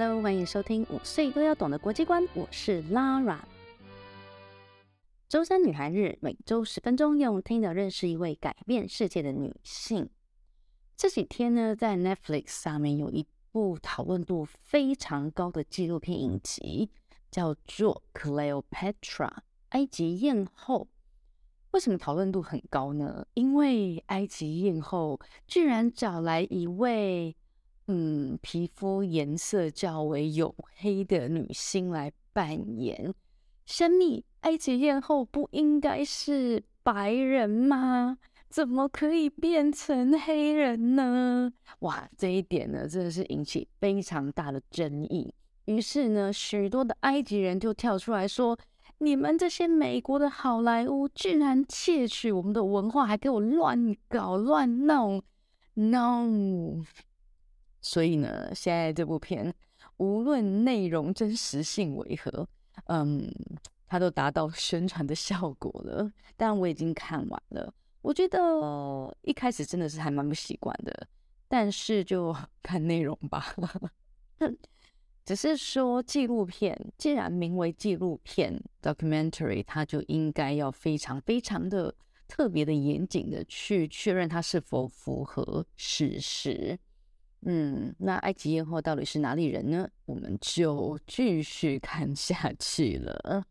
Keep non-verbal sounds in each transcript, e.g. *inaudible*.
Hello，欢迎收听五岁都要懂的国际观，我是 Lara。周三女孩日，每周十分钟，用听的认识一位改变世界的女性。这几天呢，在 Netflix 上面有一部讨论度非常高的纪录片影集，叫做《Cleopatra》埃及艳后。为什么讨论度很高呢？因为埃及艳后居然找来一位，嗯，皮肤颜色较为黝黑的女星来扮演。神秘埃及艳后不应该是白人吗？怎么可以变成黑人呢？哇，这一点呢，真的是引起非常大的争议。于是呢，许多的埃及人就跳出来说：“你们这些美国的好莱坞，居然窃取我们的文化，还给我乱搞乱弄，no！” 所以呢，现在这部片无论内容真实性为何，嗯，它都达到宣传的效果了。但我已经看完了。我觉得一开始真的是还蛮不习惯的，但是就 *laughs* 看内容吧。*laughs* 只是说纪录片，既然名为纪录片 （documentary），它就应该要非常非常的特别的严谨的去确认它是否符合事实。嗯，那埃及艳后到底是哪里人呢？我们就继续看下去了。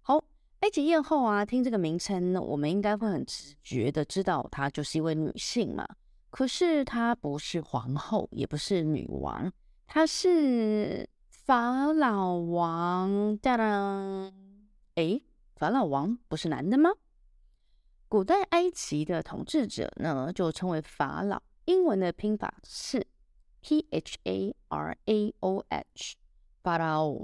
好埃及艳后啊，听这个名称呢，我们应该会很直觉的知道她就是一位女性嘛。可是她不是皇后，也不是女王，她是法老王。当当，诶，法老王不是男的吗？古代埃及的统治者呢，就称为法老，英文的拼法是 P H A R A O H，法老。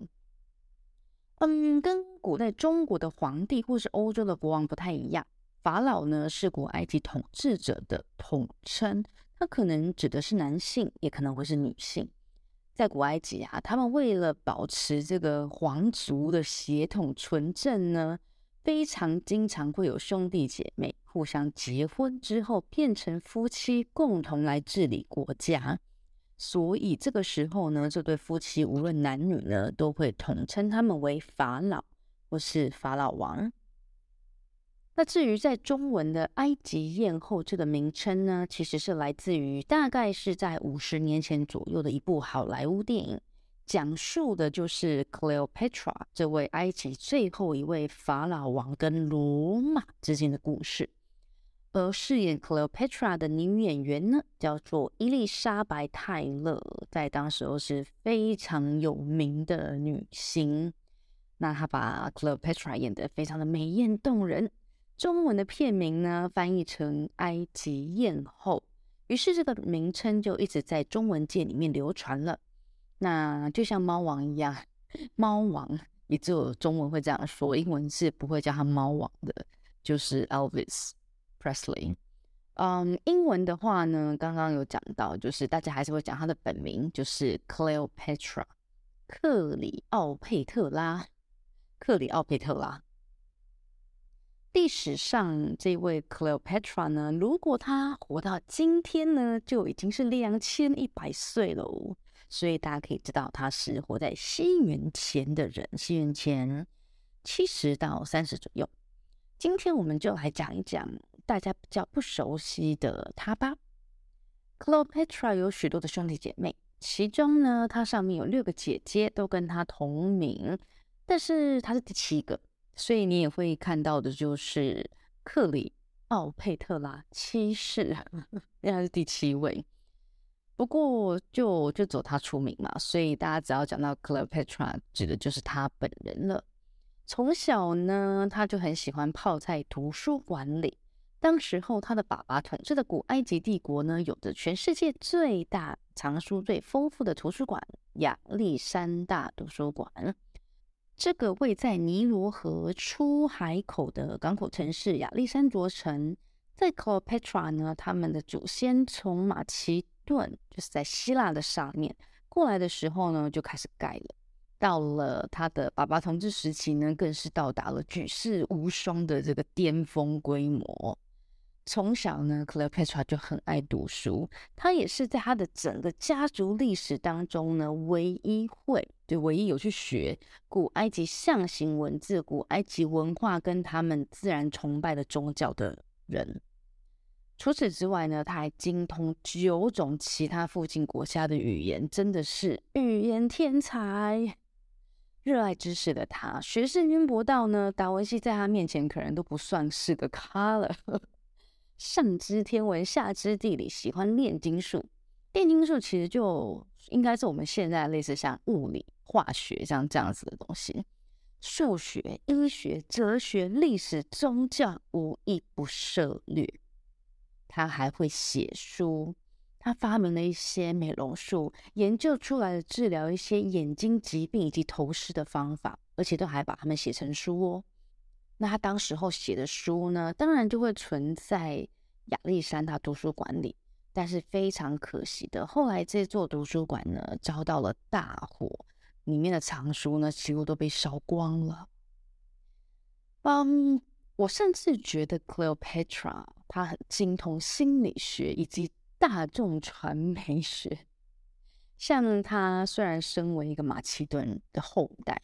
嗯，跟古代中国的皇帝或是欧洲的国王不太一样。法老呢，是古埃及统治者的统称，它可能指的是男性，也可能会是女性。在古埃及啊，他们为了保持这个皇族的血统纯正呢，非常经常会有兄弟姐妹互相结婚之后变成夫妻，共同来治理国家。所以这个时候呢，这对夫妻无论男女呢，都会统称他们为法老或是法老王。那至于在中文的埃及艳后这个名称呢，其实是来自于大概是在五十年前左右的一部好莱坞电影，讲述的就是 Cleopatra 这位埃及最后一位法老王跟罗马之间的故事。而饰演 Cleopatra 的女演员呢，叫做伊丽莎白泰勒，在当时候是非常有名的女星。那她把 Cleopatra 演得非常的美艳动人。中文的片名呢，翻译成《埃及艳后》，于是这个名称就一直在中文界里面流传了。那就像猫王一样，猫王也只有中文会这样说，英文是不会叫他猫王的，就是 Elvis。Presley，嗯，英文的话呢，刚刚有讲到，就是大家还是会讲她的本名，就是 Cleopatra，克里奥佩特拉，克里奥佩特拉。历史上这位 Cleopatra 呢，如果她活到今天呢，就已经是两千一百岁了，所以大家可以知道她是活在西元前的人，西元前七十到三十左右。今天我们就来讲一讲。大家比较不熟悉的她吧。Cleopatra 有许多的兄弟姐妹，其中呢，她上面有六个姐姐，都跟她同名，但是她是第七个，所以你也会看到的就是克里奥佩特拉七世，*laughs* 因为她是第七位。不过就就走她出名嘛，所以大家只要讲到 Cleopatra，指的就是她本人了。从小呢，她就很喜欢泡在图书馆里。当时候，他的爸爸统治的古埃及帝国呢，有着全世界最大、藏书最丰富的图书馆——亚历山大图书馆。这个位在尼罗河出海口的港口城市亚历山卓城，在 Cleopatra 呢，他们的祖先从马其顿，就是在希腊的上面过来的时候呢，就开始盖了。到了他的爸爸统治时期呢，更是到达了举世无双的这个巅峰规模。从小呢，Cleopatra 就很爱读书。她也是在她的整个家族历史当中呢，唯一会，就唯一有去学古埃及象形文字、古埃及文化跟他们自然崇拜的宗教的人。除此之外呢，他还精通九种其他附近国家的语言，真的是语言天才。热爱知识的他，学识渊博到呢，达文西在他面前可能都不算是个咖了。上知天文，下知地理，喜欢炼金术。炼金术其实就应该是我们现在类似像物理、化学像这样子的东西。数学、医学、哲学、历史、宗教，无一不涉猎。他还会写书，他发明了一些美容术，研究出来的治疗一些眼睛疾病以及头虱的方法，而且都还把它们写成书哦。那他当时候写的书呢，当然就会存在亚历山大图书馆里。但是非常可惜的，后来这座图书馆呢遭到了大火，里面的藏书呢几乎都被烧光了。嗯，我甚至觉得 Cleopatra 她很精通心理学以及大众传媒学。像她虽然身为一个马其顿的后代。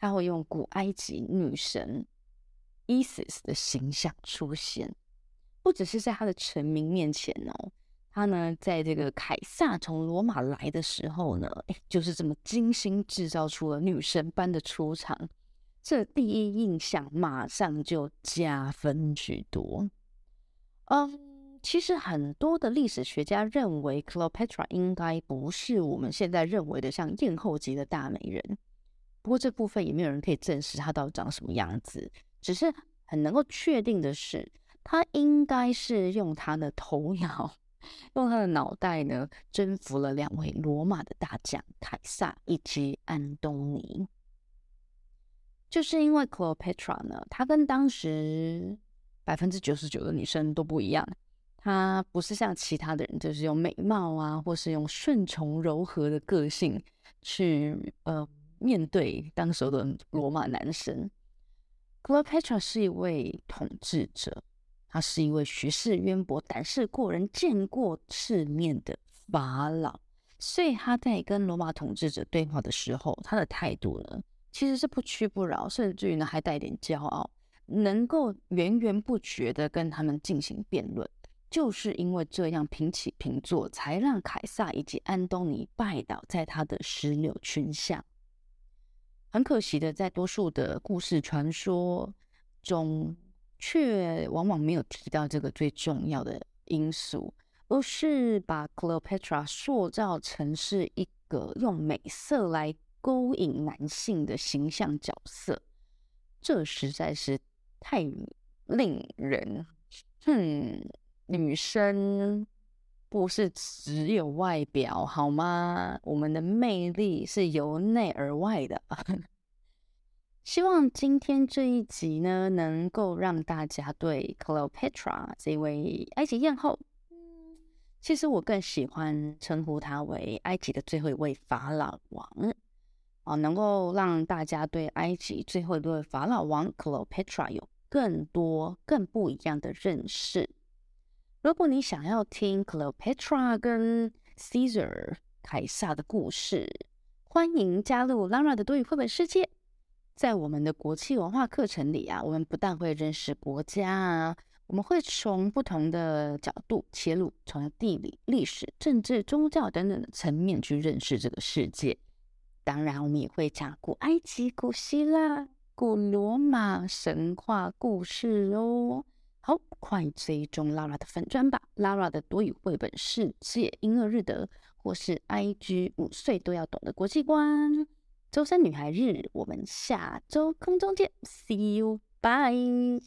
他会用古埃及女神 Isis 的形象出现，不只是在他的臣民面前哦，他呢，在这个凯撒从罗马来的时候呢，就是这么精心制造出了女神般的出场，这第一印象马上就加分许多。嗯，其实很多的历史学家认为 Cleopatra 应该不是我们现在认为的像艳后级的大美人。不过这部分也没有人可以证实他到底长什么样子，只是很能够确定的是，他应该是用他的头脑，用他的脑袋呢，征服了两位罗马的大将凯撒以及安东尼。就是因为 Cleopatra 呢，她跟当时百分之九十九的女生都不一样，她不是像其他的人，就是用美貌啊，或是用顺从柔和的个性去呃。面对当时的罗马男神，Cleopatra 是一位统治者，他是一位学识渊博、胆识过人、见过世面的法老，所以他在跟罗马统治者对话的时候，他的态度呢，其实是不屈不挠，甚至于呢还带点骄傲，能够源源不绝的跟他们进行辩论，就是因为这样平起平坐，才让凯撒以及安东尼拜倒在他的石榴裙下。很可惜的，在多数的故事传说中，却往往没有提到这个最重要的因素，而是把 Cleopatra 塑造成是一个用美色来勾引男性的形象角色，这实在是太令人……哼，女生。不是只有外表好吗？我们的魅力是由内而外的。希望今天这一集呢，能够让大家对 Cleopatra 这位埃及艳后，其实我更喜欢称呼她为埃及的最后一位法老王啊，能够让大家对埃及最后一位法老王 Cleopatra 有更多、更不一样的认识。如果你想要听 Cleopatra 跟 Caesar 凯撒的故事，欢迎加入 Lara 的多语绘本世界。在我们的国际文化课程里啊，我们不但会认识国家啊，我们会从不同的角度切入，从地理、历史、政治、宗教等等的层面去认识这个世界。当然，我们也会讲古埃及、古希腊、古罗马神话故事哦。好，快追踪 Lara 的粉砖吧！Lara 的多语绘本世界，婴儿日的，或是 IG 五岁都要懂的国际观。周三女孩日，我们下周空中见，See you，bye。